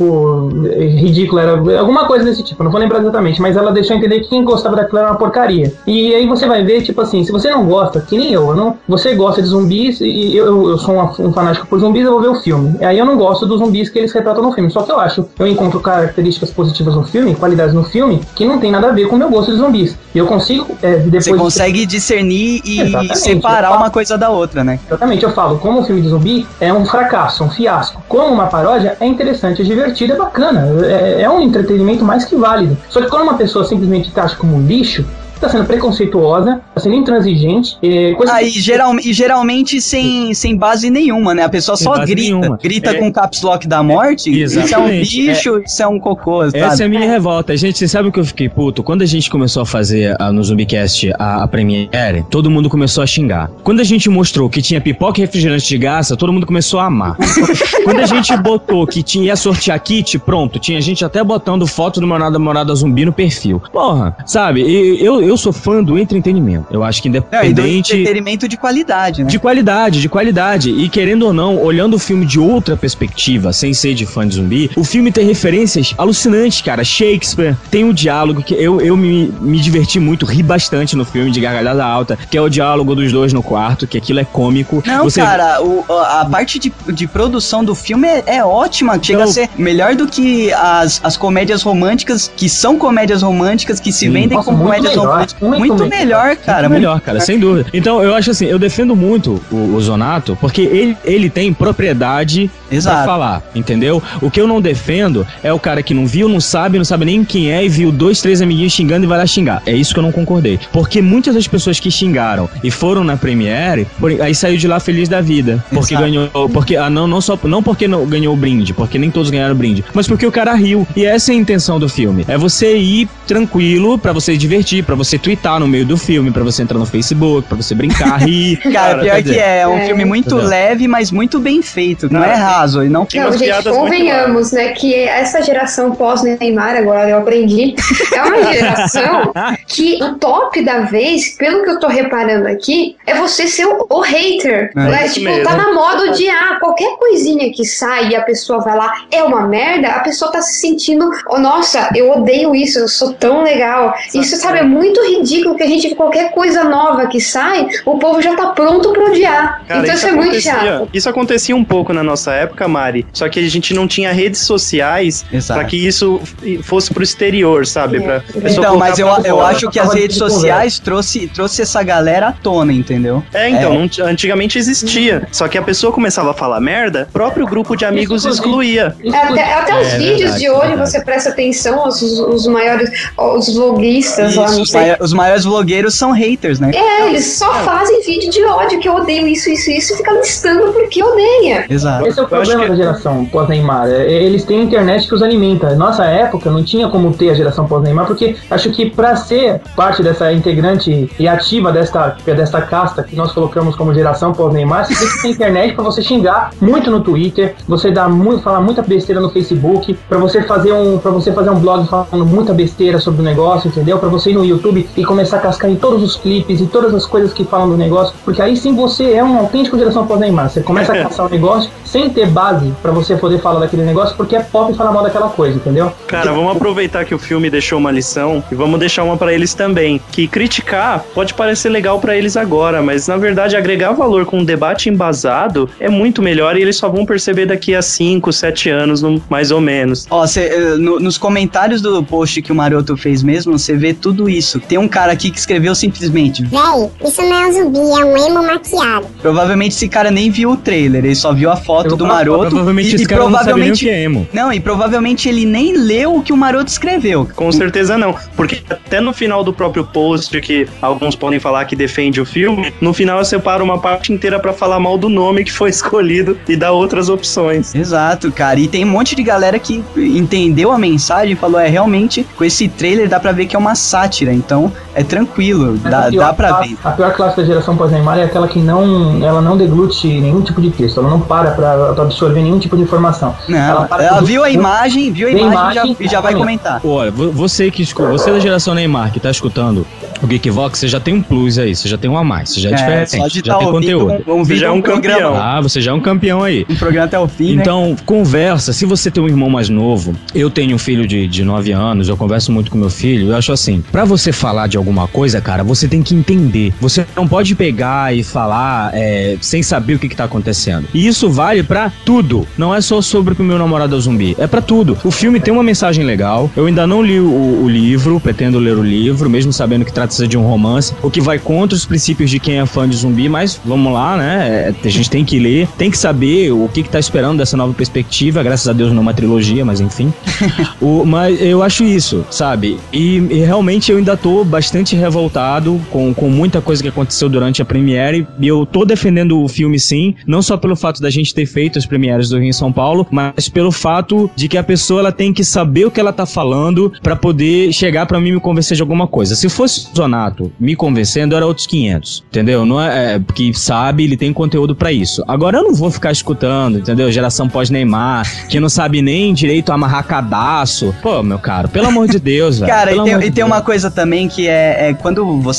é ridículo, era alguma coisa desse tipo. Não vou lembrar exatamente, mas ela deixou entender que quem gostava daquilo era uma porcaria. E aí você vai ver, tipo assim, se você não gosta, que nem eu, eu não, você gosta de zumbis e eu, eu sou um, um fanático por zumbis, eu vou ver o filme. Aí eu não gosto dos zumbis que eles retratam no filme. Só que eu acho, eu encontro características positivas no filme, qualidades no filme, que não tem nada a ver com o meu gosto de zumbis. Eu consigo, é, depois. Você consegue discernir e Exatamente. separar uma coisa da outra, né? Exatamente, eu falo, como um filme de zumbi é um fracasso, um fiasco. Como uma paródia, é interessante, é divertido, é bacana. É, é um entretenimento mais que válido. Só que quando uma pessoa simplesmente taxa como um lixo, tá sendo preconceituosa, tá sendo intransigente, é, coisa Ah, e, geral, e geralmente sem, sem base nenhuma, né? A pessoa Sem só grita. nenhuma. Grita É. com o caps lock da morte. Isso é um bicho, isso é um cocô, sabe? Essa é a minha revolta. Gente, você sabe o que eu fiquei puto? Quando a gente começou a fazer ah, no Zumbicast a, a premiere, todo mundo começou a xingar. Quando a gente mostrou que tinha pipoca e refrigerante de graça, todo mundo começou a amar. Quando a gente botou que tinha ia sortear kit, pronto, tinha gente até botando foto do meu namorado zumbi no perfil. Porra, sabe? Eu, eu sou fã do entretenimento. Eu acho que Não, e do independente. entretenimento de qualidade, né? De qualidade, de qualidade. E querendo ou não, olhando o filme de outra perspectiva, sem ser de fã de zumbi, o filme tem referências alucinantes, cara. Shakespeare, tem um diálogo que eu, eu me, me diverti muito, ri bastante no filme de gargalhada alta, que é o diálogo dos dois no quarto, que aquilo é cômico. Não, Você- cara, o- a parte de, de produção do filme é, é ótima. Chega Não. a ser melhor do que as, as comédias românticas, que são comédias românticas, que se Sim. vendem Nossa, como comédias melhor, românticas. muito Muito, melhor. melhor, cara. Muito melhor, cara, sem dúvida. Então, eu acho assim, eu defendo muito o, o Zonato, porque ele, ele tem propriedade pra Exato. falar, entendeu? O que eu não defendo é o cara que não viu, não sabe, não sabe nem quem é e viu dois, três amiguinhos xingando e vai lá xingar. É isso que eu não concordei. Porque muitas das pessoas que xingaram e foram na Premiere, aí saiu de lá feliz da vida. Porque Exato. ganhou. Porque, ah, não, não só. Não porque não ganhou o brinde, porque nem todos ganharam o brinde, mas porque o cara riu. E essa é a intenção do filme. É você ir tranquilo pra você se divertir, pra você twittar no meio do filme, pra você entrar no Facebook, pra você brincar, rir. Cara, pior quer que é, é um É. filme muito Entendeu? leve, mas muito bem feito. Não Não, é tem- raso. E não Tem Não, umas gente, piadas muito convenhamos, né, que essa geração pós-Neymar, agora eu aprendi, é uma geração que o top da vez, pelo que eu tô reparando aqui, é você ser o, o hater. É né? isso Tipo, mesmo. tá na moda de, ah, qualquer coisinha que sai e a pessoa vai lá, é uma merda, a pessoa tá se sentindo, oh, nossa, eu odeio isso, eu sou tão legal. Isso, sabe, é muito ridículo que a gente, qualquer coisa nova que sai, o povo já tá pronto pra odiar. Cara, então isso é muito chato. isso acontecia um pouco na nossa época, Mari. Só que a gente não tinha redes sociais Exato. pra que isso fosse pro exterior, sabe? É, Pra é Então, mas eu, eu acho que as redes de sociais trouxe, trouxe essa galera à tona, entendeu? É, então, É. não antigamente existia. Só que a pessoa começava a falar merda, o próprio grupo de amigos excluía. É, Até, até os É vídeos verdade, de é hoje, verdade. você presta atenção, os, os maiores, os vloguistas lá, Isso, não os, sei. mai- os maiores vlogueiros são haters, né? É, eles só fazem vídeo de ódio, que eu odeio isso, isso, isso, e fica listando porque odeia. Exato. Esse é o Eu problema que- da geração pós-Neymar. É, Eles têm internet que os alimenta. Nossa época não tinha como ter a geração pós-Neymar, porque acho que pra ser parte dessa integrante e ativa desta, desta casta que nós colocamos como geração pós-Neymar, você tem que ter internet pra você xingar muito no Twitter, você dar muito, falar muita besteira no Facebook, pra você fazer um, para você fazer um blog falando muita besteira sobre o negócio, entendeu? Pra você ir no YouTube e começar a cascar em todos os clipes e todas as coisas que falam do negócio, porque aí sim você é um autêntico geração pós-Neymar. Você começa a caçar o negócio sem ter base pra você poder falar daquele negócio, porque é pop falar mal daquela coisa, entendeu? Cara, vamos aproveitar que o filme deixou uma lição e vamos deixar uma pra eles também. Que criticar pode parecer legal pra eles agora, mas na verdade agregar valor com um debate embasado é muito melhor e eles só vão perceber daqui a 5, 7 anos, no- mais ou menos. Ó, cê, eh, no- nos comentários do post que o Maroto fez mesmo, você vê tudo isso. Tem um cara aqui que escreveu simplesmente. Véi, isso não é um zumbi, é um emo maquiado. Provavelmente esse cara nem viu o trailer, ele só viu a foto Eu do Maroto. Provavelmente e, esse e cara não sabe nem o provavelmente. que é emo. Não, e provavelmente ele nem leu o que o Maroto escreveu. Com certeza não, porque até no final do próprio post, que alguns podem falar que defende o filme, no final eu separo uma parte inteira pra falar mal do nome que foi escolhido e dar outras opções. Exato, cara. E tem um monte de galera que entendeu a mensagem e falou: é realmente, com esse trailer dá pra ver que é uma sátira, então é tranquilo, dá, a pior dá pra classe- ver. A pior classe da geração pós-Neymar é aquela que não, ela não deglute nenhum tipo de texto, ela não para pra, pra absorver nenhum tipo de informação. Não, Ela para ela tudo- viu a imagem, viu a a imagem, e já- imagem, e já vai comentar. Olha, vo- você que você da geração Neymar que tá escutando o Geekvox, você já tem um plus aí, você já tem um a mais, você já é, diferente, só de já tá tem conteúdo. Um, um Você já é um programa, campeão. Ah, você já é um campeão aí. Um programa até o fim, né? Então, conversa. Se você tem um irmão mais novo, eu tenho um filho de, de 9 anos, eu converso muito com meu filho. Eu acho assim: pra você falar de alguma coisa, cara, você tem que entender. Você não pode pegar e falar é, sem saber o que, que tá acontecendo. E isso vale pra tudo. Não é só sobre o meu namorado é zumbi. É pra tudo. O filme tem uma mensagem legal. Eu ainda não li o, o livro, pretendo ler o livro, mesmo sabendo que trata-se de um romance, o que vai contra os princípios de quem é fã de zumbi, mas vamos lá, né? É, a gente tem que ler, tem que saber o que, que tá esperando dessa nova perspectiva. Graças a Deus não é uma trilogia, mas enfim. o, mas eu acho isso, sabe? E, e realmente eu ainda tô bastante revoltado com, com muita coisa que aconteceu durante a premiere. E eu tô defendendo o filme sim, não só pelo fato da gente ter feito as premieres do Rio em São Paulo, mas pelo fato de que a pessoa ela tem que saber o que ela tá falando pra poder chegar pra mim e me convencer de alguma coisa. Se fosse o Zonato me convencendo, era outros 500, entendeu? Não é, é porque sabe, ele tem conteúdo pra isso. Agora eu não vou ficar escutando, entendeu? Geração pós-Neymar, que não sabe nem direito amarrar cadastro. Pô, meu caro, pelo amor de Deus, velho. Cara, e tem, e tem uma coisa também que é, é quando você,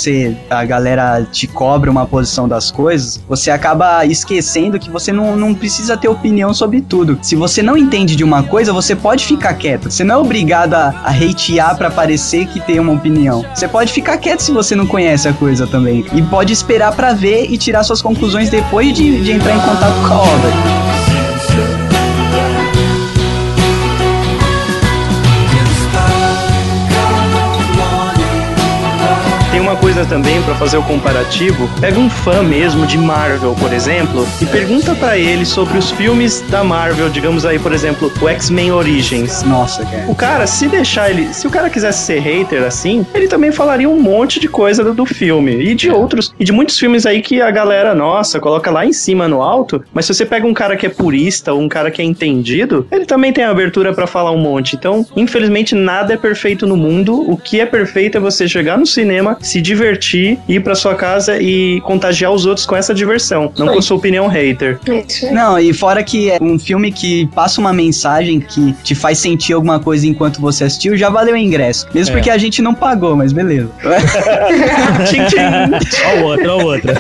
a galera te cobra uma posição das coisas, você acaba esquecendo que você não, não precisa ter opinião sobre tudo. Se você não entende de uma coisa, você pode ficar quieto. Você não é obrigado a, a hatear pra parecer que tem uma opinião. Você pode ficar quieto se você não conhece a coisa também. E pode esperar pra ver e tirar suas conclusões depois de, de entrar em contato com a obra. Coisa também pra fazer o comparativo. Pega um fã mesmo de Marvel, por exemplo, e pergunta pra ele sobre os filmes da Marvel, digamos aí, por exemplo, o X-Men Origins. Nossa, cara. O cara, se deixar ele. Se o cara quisesse ser hater assim, ele também falaria um monte de coisa do, do filme. E de outros. E de muitos filmes aí que a galera, nossa, coloca lá em cima no alto. Mas se você pega um cara que é purista ou um cara que é entendido, ele também tem abertura pra falar um monte. Então, infelizmente, nada é perfeito no mundo. O que é perfeito é você chegar no cinema, se divertir, ir pra sua casa e contagiar os outros com essa diversão. Não com sua opinião hater. É. Não, e fora que é um filme que passa uma mensagem que te faz sentir alguma coisa enquanto você assistiu, já valeu o ingresso. Mesmo É. porque a gente não pagou, mas beleza. Tchim, tchim. Ó outro, ó o outro.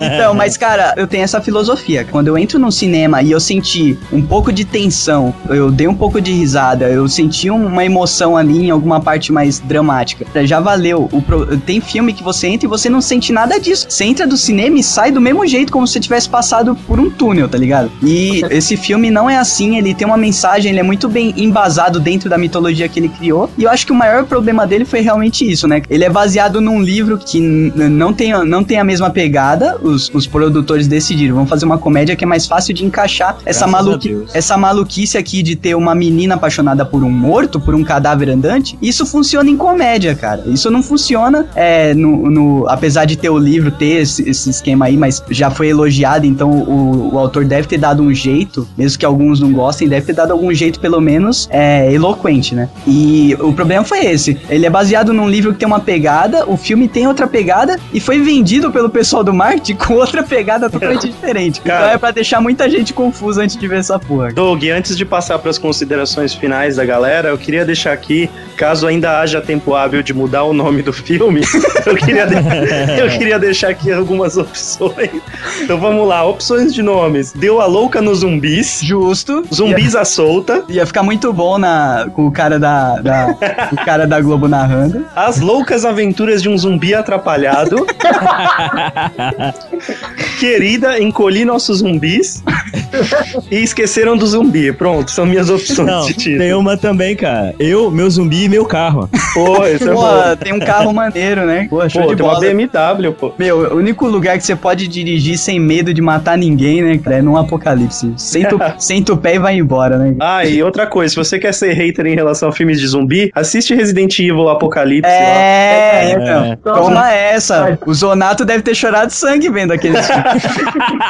Então, mas cara, eu tenho essa filosofia. Quando eu entro num cinema e eu senti um pouco de tensão, eu dei um pouco de risada, eu senti um- uma emoção ali em alguma parte mais dramática, já valeu. O pro- Tem filme que você entra e você não sente nada disso. Você entra do cinema e sai do mesmo jeito, como se você tivesse passado por um túnel, tá ligado? E esse filme não é assim, ele tem uma mensagem, ele é muito bem embasado dentro da mitologia que ele criou. E eu acho que o maior problema dele foi realmente isso, né? Ele é baseado num livro que não tem, não tem a mesma pegada. Os, os produtores decidiram, vamos fazer uma comédia que é mais fácil de encaixar essa, Graças essa maluquice aqui de ter uma menina apaixonada por um morto, por um cadáver andante. Isso funciona em comédia, cara. Isso não funciona é, no, no- apesar de ter o livro, ter esse, esse esquema aí, mas já foi elogiado, então o, o autor deve ter dado um jeito, mesmo que alguns não gostem, deve ter dado algum jeito, pelo menos, é, eloquente, né? E o problema foi esse. Ele é baseado num livro que tem uma pegada, o filme tem outra pegada, e foi vendido pelo pessoal do marketing com outra pegada totalmente diferente. Cara. Então é pra deixar muita gente confusa antes de ver essa porra. Doug, antes de passar para as considerações finais da galera, eu queria deixar aqui, caso ainda haja tempo hábil de mudar o nome do filme, eu queria, de- eu queria deixar aqui algumas opções. Então vamos lá, opções de nomes. Deu a louca nos zumbis, Justo. zumbis à solta, Ia ficar muito bom na, com o cara da, da- o cara da Globo narrando. as loucas aventuras de um zumbi atrapalhado, querida, encolhi nossos zumbis e esqueceram do zumbi. Pronto, são minhas opções Não, de título. tem uma também, cara. Eu, meu zumbi e meu carro. Pô, esse é Pô, bom. tem um carro maneiro, né? Pô, show Pô, de tem uma bola. BMW, pô. Meu, o único lugar que você pode dirigir sem medo de matar ninguém, né, cara, é num apocalipse. Senta, o- senta o pé e vai embora, né? Ah, e outra coisa, se você quer ser hater em relação a filmes de zumbi, assiste Resident Evil Apocalipse lá. É, É. então. Pronto. Toma essa. O Zonato deve ter chorado sangue vendo aquele filme.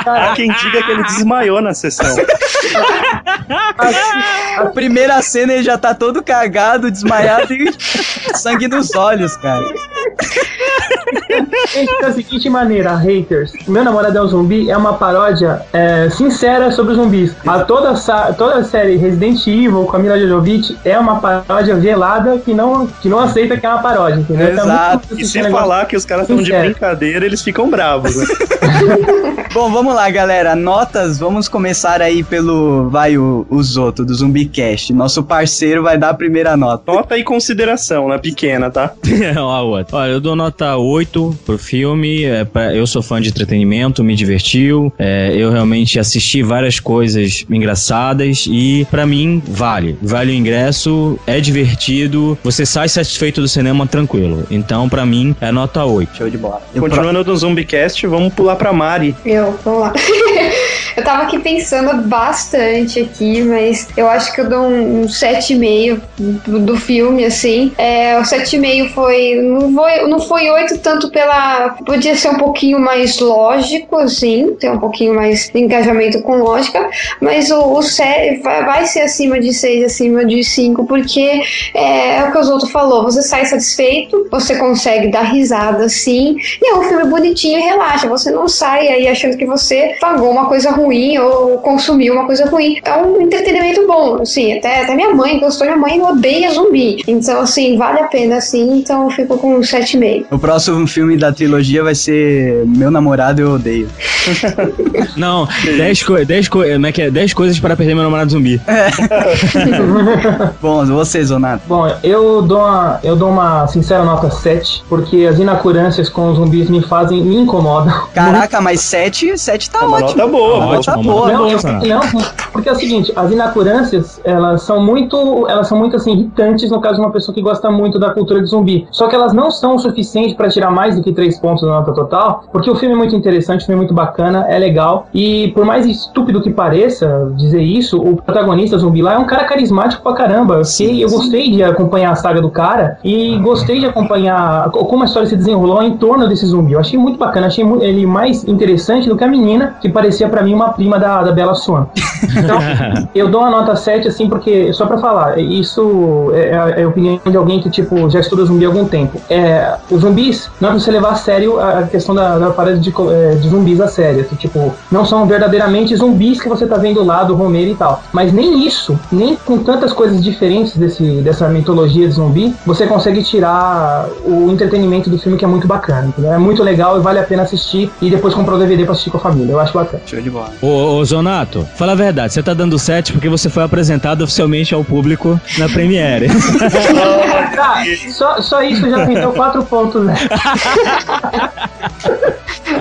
Há quem diga que ele desmaiou na sessão. A primeira cena ele já tá todo cagado, desmaiado e sangue nos olhos, cara. Gente, da seguinte maneira, haters. Meu namorado é um zumbi é uma paródia é, sincera sobre os zumbis. A toda, toda a série Resident Evil com a Mila Jovovich é uma paródia velada que não, que não aceita que é uma paródia, entendeu? Tá Exato. muito E se negócio. falar que os caras estão de brincadeira, eles ficam bravos. Né? Bom, vamos lá, galera. Notas, vamos começar aí pelo. Vai, o, o Zoto, do Zumbicast. Nosso parceiro vai dar a primeira nota. Nota e consideração, na pequena, tá? Ó, a outra. Olha, eu dou nota 8 pro filme. É, pra- eu sou fã de entretenimento, me divertiu. É, eu realmente assisti várias coisas engraçadas e, pra mim, vale. Vale o ingresso, é divertido. Você sai satisfeito do cinema tranquilo. Então, pra mim, é nota 8. Show de bola. Eu Continuando no Zumbicast, vamos pular pra Mari. Eu, vamos lá. eu tava aqui pensando bastante aqui, mas eu acho que eu dou um, um 7,5 do, filme, assim. É, o 7,5 foi. Não foi, não foi 8 tanto pela. Podia ser um pouquinho mais lógico, assim, ter um pouquinho mais engajamento com lógica, mas o, o 7 vai, ser acima de 6, acima de 5, porque é, é o que o Zoto falou, você sai satisfeito, você consegue dar risada assim, e é um filme bonitinho e relaxa, você não sai aí achando que você pagou uma coisa ruim ruim ou consumir uma coisa ruim. É um entretenimento bom, assim, até, até minha mãe gostou, minha mãe odeia zumbi. Então, assim, vale a pena, assim, então eu fico com 7,5. O próximo filme da trilogia vai ser Meu Namorado Eu Odeio. Não, 10 co dez co como é que é? 10 coisas para perder meu namorado zumbi. Bom, você, Zonato. Bom, eu dou uma, eu dou uma sincera nota 7, porque as inacurâncias com os zumbis me fazem, me incomodam. Caraca, mas 7, 7 tá É uma ótimo. nota boa, Tá Tá boa. Não, não, porque é o seguinte, as inacurâncias, elas são muito, elas são muito assim irritantes no caso de uma pessoa que gosta muito da cultura de zumbi. Só que elas não são o suficiente pra tirar mais do que 3 pontos da nota total, porque o filme é muito interessante, o filme é muito bacana, é legal e por mais estúpido que pareça dizer isso, o protagonista zumbi lá é um cara carismático pra caramba. Eu sei, eu gostei de acompanhar a saga do cara e gostei de acompanhar como a história se desenrolou em torno desse zumbi. Eu achei muito bacana, achei ele mais interessante do que a menina, que parecia pra mim uma prima da, da Bela Swan. Então, eu dou uma nota 7, assim, porque, só pra falar, isso é, é a opinião de alguém que, tipo, já estuda zumbi há algum tempo. É, os zumbis, não é pra você levar a sério a, questão da, da parada de, é, de zumbis a sério. Que, tipo, não são verdadeiramente zumbis que você tá vendo lá do Romero e tal. Mas nem isso, nem com tantas coisas diferentes desse, dessa mitologia de zumbi, você consegue tirar o entretenimento do filme, que é muito bacana. entendeu? É muito legal e vale a pena assistir e depois comprar o DVD pra assistir com a família. Eu acho bacana. Show de bola. Ô, ô, Zonato, fala a verdade, você tá dando 7 porque você foi apresentado oficialmente ao público na Premiere. Tá, só, só isso já vendeu quatro pontos, né?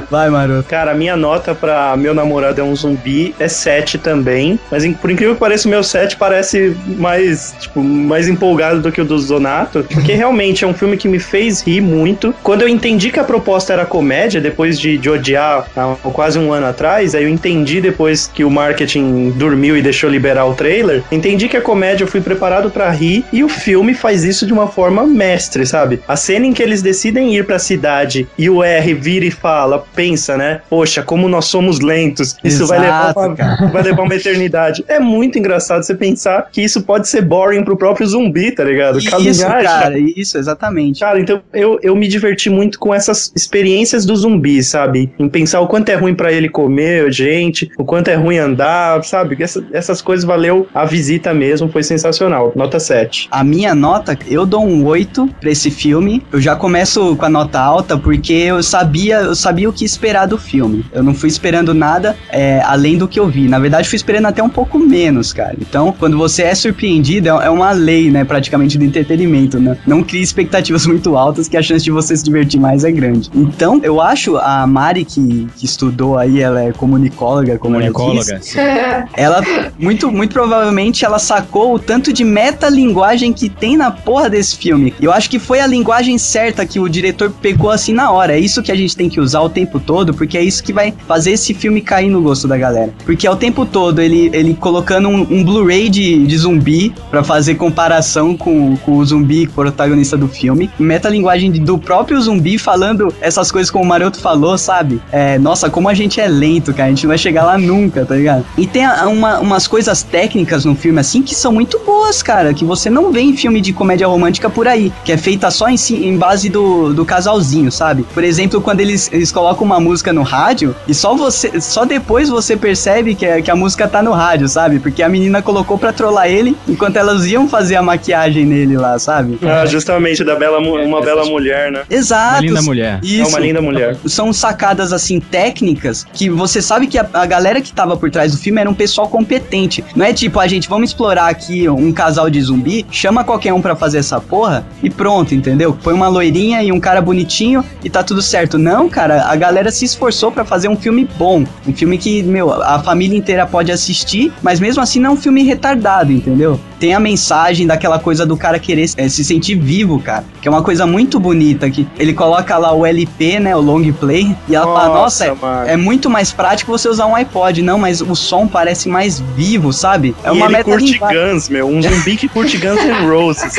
Vai, Maroto. Cara, a minha nota pra Meu Namorado é um Zumbi é 7 também. Mas por incrível que pareça, o meu 7 parece mais, tipo, mais empolgado do que o do Zonato. Porque realmente é um filme que me fez rir muito. Quando eu entendi que a proposta era comédia, depois de, de odiar há quase um ano atrás, aí eu entendi depois que o marketing dormiu e deixou liberar o trailer. Entendi que a comédia eu fui preparado pra rir e o filme faz isso de uma forma mestre, sabe? A cena em que eles decidem ir pra cidade e o R vira e fala, pensa, né? Poxa, como nós somos lentos. Isso vai levar, Exato, uma, cara. vai levar uma eternidade. É muito engraçado você pensar que isso pode ser boring pro próprio zumbi, tá ligado? Isso, Caminhar, cara, isso, exatamente. Cara, então eu, eu me diverti muito com essas experiências do zumbi, sabe? Em pensar o quanto é ruim pra ele comer gente, o quanto é ruim andar, sabe? Essa- essas coisas valeu a visita mesmo, foi sensacional. Nota 7. A minha nota, eu dou um 8 pra esse filme. Eu já começo com a nota alta porque eu sabia, eu sabia o que esperar do filme. Eu não fui esperando nada é, além do que eu vi. Na verdade, fui esperando até um pouco menos, cara. Então, quando você é surpreendido, é é uma lei, né, praticamente do entretenimento, né? Não crie expectativas muito altas que a chance de você se divertir mais é grande. Então, eu acho a Mari que, que estudou aí, ela é comunicóloga, como ela Comunicóloga. disse, ela, muito, muito provavelmente, ela sacou o tanto de metalinguagem que tem na porra desse filme. Eu acho que foi a linguagem certa que o diretor pegou assim na hora. É isso que a gente tem que usar o tempo todo, porque é isso que vai fazer esse filme cair no gosto da galera. Porque é o tempo todo ele, ele colocando um, um Blu-ray de, de zumbi pra fazer comparação com, com o zumbi protagonista do filme. Metalinguagem do próprio zumbi falando essas coisas como o Maroto falou, sabe? É, nossa, como a gente é lento, cara. A gente não vai chegar lá nunca, tá ligado? E tem uma- umas coisas técnicas no filme, assim, que são muito boas, cara. Que você não vê em filme de comédia romântica por aí. Que é feita só em, em base do, do casalzinho, sabe? Por exemplo, quando eles, eles colocam uma música no rádio e só você só depois você percebe que, a- que a música tá no rádio, sabe? Porque a menina colocou pra trollar ele enquanto elas iam fazer a maquiagem nele lá, sabe? Ah, justamente, da bela, uma bela mulher, né? Exato. Uma linda mulher. Isso. É uma linda mulher. São sacadas assim técnicas que você sabe que a, a galera que tava por trás do filme era um pessoal competente. Não é tipo, a gente vamos explorar aqui um casal de zumbi, chama qualquer um pra fazer essa porra e pronto, entendeu? Põe uma loirinha e um cara bonitinho e tá tudo certo. Não, cara, a galera se esforçou pra fazer um filme bom, um filme que, meu, a família inteira pode assistir, mas mesmo assim não é um filme retardado, entendeu? Tem a mensagem daquela coisa do cara querer eh, se sentir vivo, cara, que é uma coisa muito bonita que ele coloca lá o LP, né, o long play, e ela fala, nossa, é, é muito mais prático você usar um iPod, não, mas o som parece mais vivo, sabe? É e uma ele meta curte Guns, meu. Um um zumbi que curte Guns N' Roses.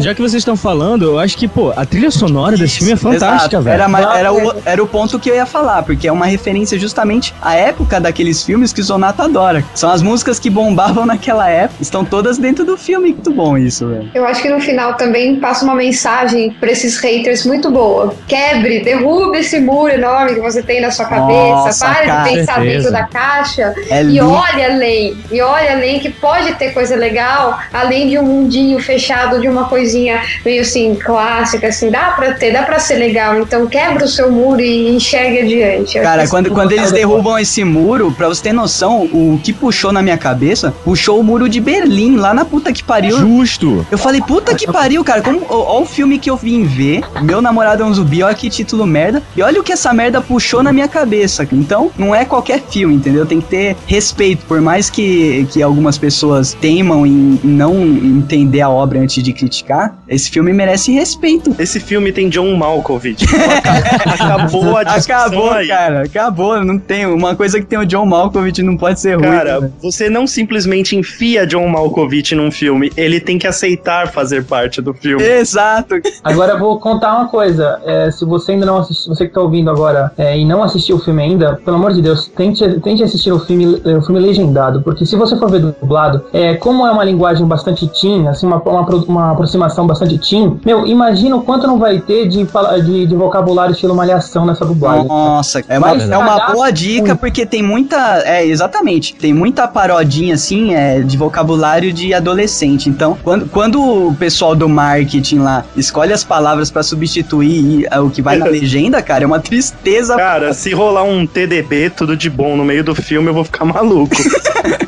Já que vocês estão falando, eu acho que, pô, a trilha sonora desse filme é fantástica, Exato. velho. Era, era, o, era o ponto que eu ia falar, porque é uma referência justamente à época daqueles filmes que o Zonato adora. São as músicas que bombavam naquela época, estão todas dentro do filme. Muito bom isso, velho. Eu acho que no final também passa uma mensagem pra esses haters muito boa. Quebre, derrube esse muro enorme que você tem na sua cabeça. Nossa, Pare cara, de pensar certeza. Dentro da caixa É e olha além. E olha além que pode ter coisa legal, além de um mundinho fechado, de uma coisinha meio assim, clássica, assim. Dá pra ter, dá pra ser legal. Então quebra o seu muro e enxergue adiante. Eu Cara, quando, quando eles derrubam esse muro, pra você ter noção, o que puxou na minha cabeça, puxou o muro de Berlim, lá na puta que pariu. Justo. Eu falei, puta que pariu, cara. Como, ó, ó o filme que eu vim ver. Meu namorado é um zumbi, olha que título merda. E olha o que essa merda puxou na minha cabeça. Então, não é qualquer entendeu? Tem que ter respeito. Por mais que, que algumas pessoas teimam em não entender a obra antes de criticar, esse filme merece respeito. Esse filme tem John Malkovich. Acabou a discussão Acabou, aí. cara. Acabou. Não tem. Uma coisa que tem o John Malkovich não pode ser ruim. Cara, né? você não simplesmente enfia John Malkovich num filme, ele tem que aceitar fazer parte do filme. Exato. Agora eu vou contar uma coisa. É, se você ainda não assistiu, você que tá ouvindo agora é, e não assistiu o filme ainda, pelo amor de Deus, tente, tente assistir o filme, o filme legendado. Porque se você for ver dublado, é, como é uma linguagem bastante teen, assim, uma, uma, uma aproximação bastante teen, meu, imagina o quanto não vai ter de, de, de vocabulário estilo malhação nessa dublagem. Nossa, é uma, é uma boa dica muito. porque tem muita. É, exatamente. Tem muita parodinha, assim, é, de vocabulário de adolescente. Então, quando, quando o pessoal do marketing lá escolhe as palavras pra substituir é, o que vai na legenda, cara, é uma tristeza. Cara, se rolar um TDB, tudo de bom no meio do filme, eu vou ficar maluco.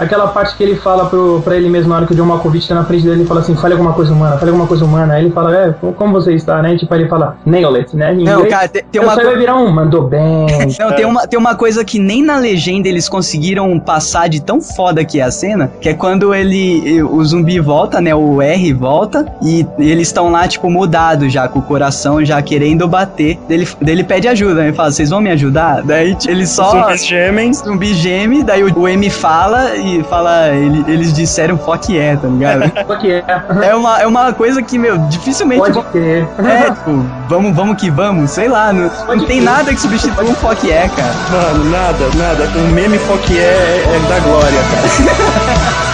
Aquela parte que ele fala pro, pra ele mesmo na hora que o John Malkovich tá na frente dele, ele fala assim, fale alguma coisa humana, fale alguma coisa humana. Aí ele fala, é, como você está, né? Tipo, ele fala, nail it, né? Em Não, inglês, cara, tem, tem uma. só co- vai virar um, mandou bem. Não, tem uma, tem uma coisa que nem na legenda eles conseguiram passar de tão foda que é a cena, que é quando ele, o zumbi volta, né, o R volta, e eles estão lá, tipo, mudados já, com o coração já querendo bater. Ele, ele pede ajuda, né, ele fala, vocês vão me ajudar? Daí ele só... Zumbis gemem. Zumbi geme, daí o, o M fala e fala, ele- eles disseram fuck yeah, tá ligado? Qual que é? é, uma, é uma coisa que, meu, dificilmente... Pode crer. É, tipo, vamos, vamos que vamos, sei lá, não, não tem nada que substitua um fuck yeah, cara. Mano, nada, nada. O meme foque é, é, é da glória, cara.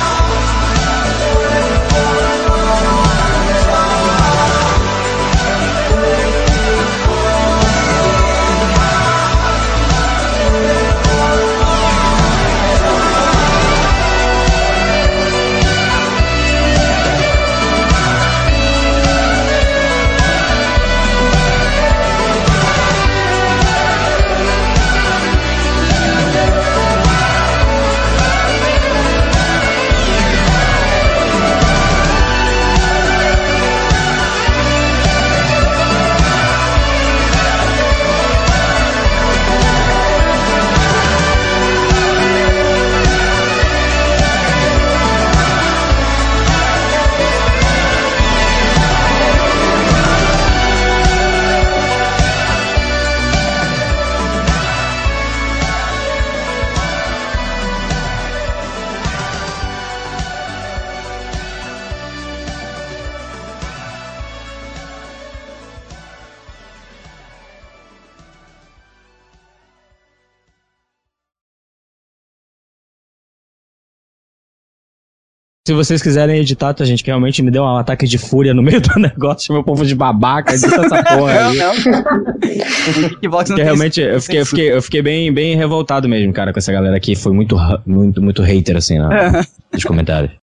Se vocês quiserem editar, tá, gente, que realmente me deu um ataque de fúria no meio do negócio, meu povo de babaca, edita essa porra aí. Não, não. O Porque realmente eu fiquei, eu, fiquei, eu fiquei bem, bem revoltado mesmo, cara, com essa galera aqui. Foi muito, muito, muito hater, assim, na, nos comentários.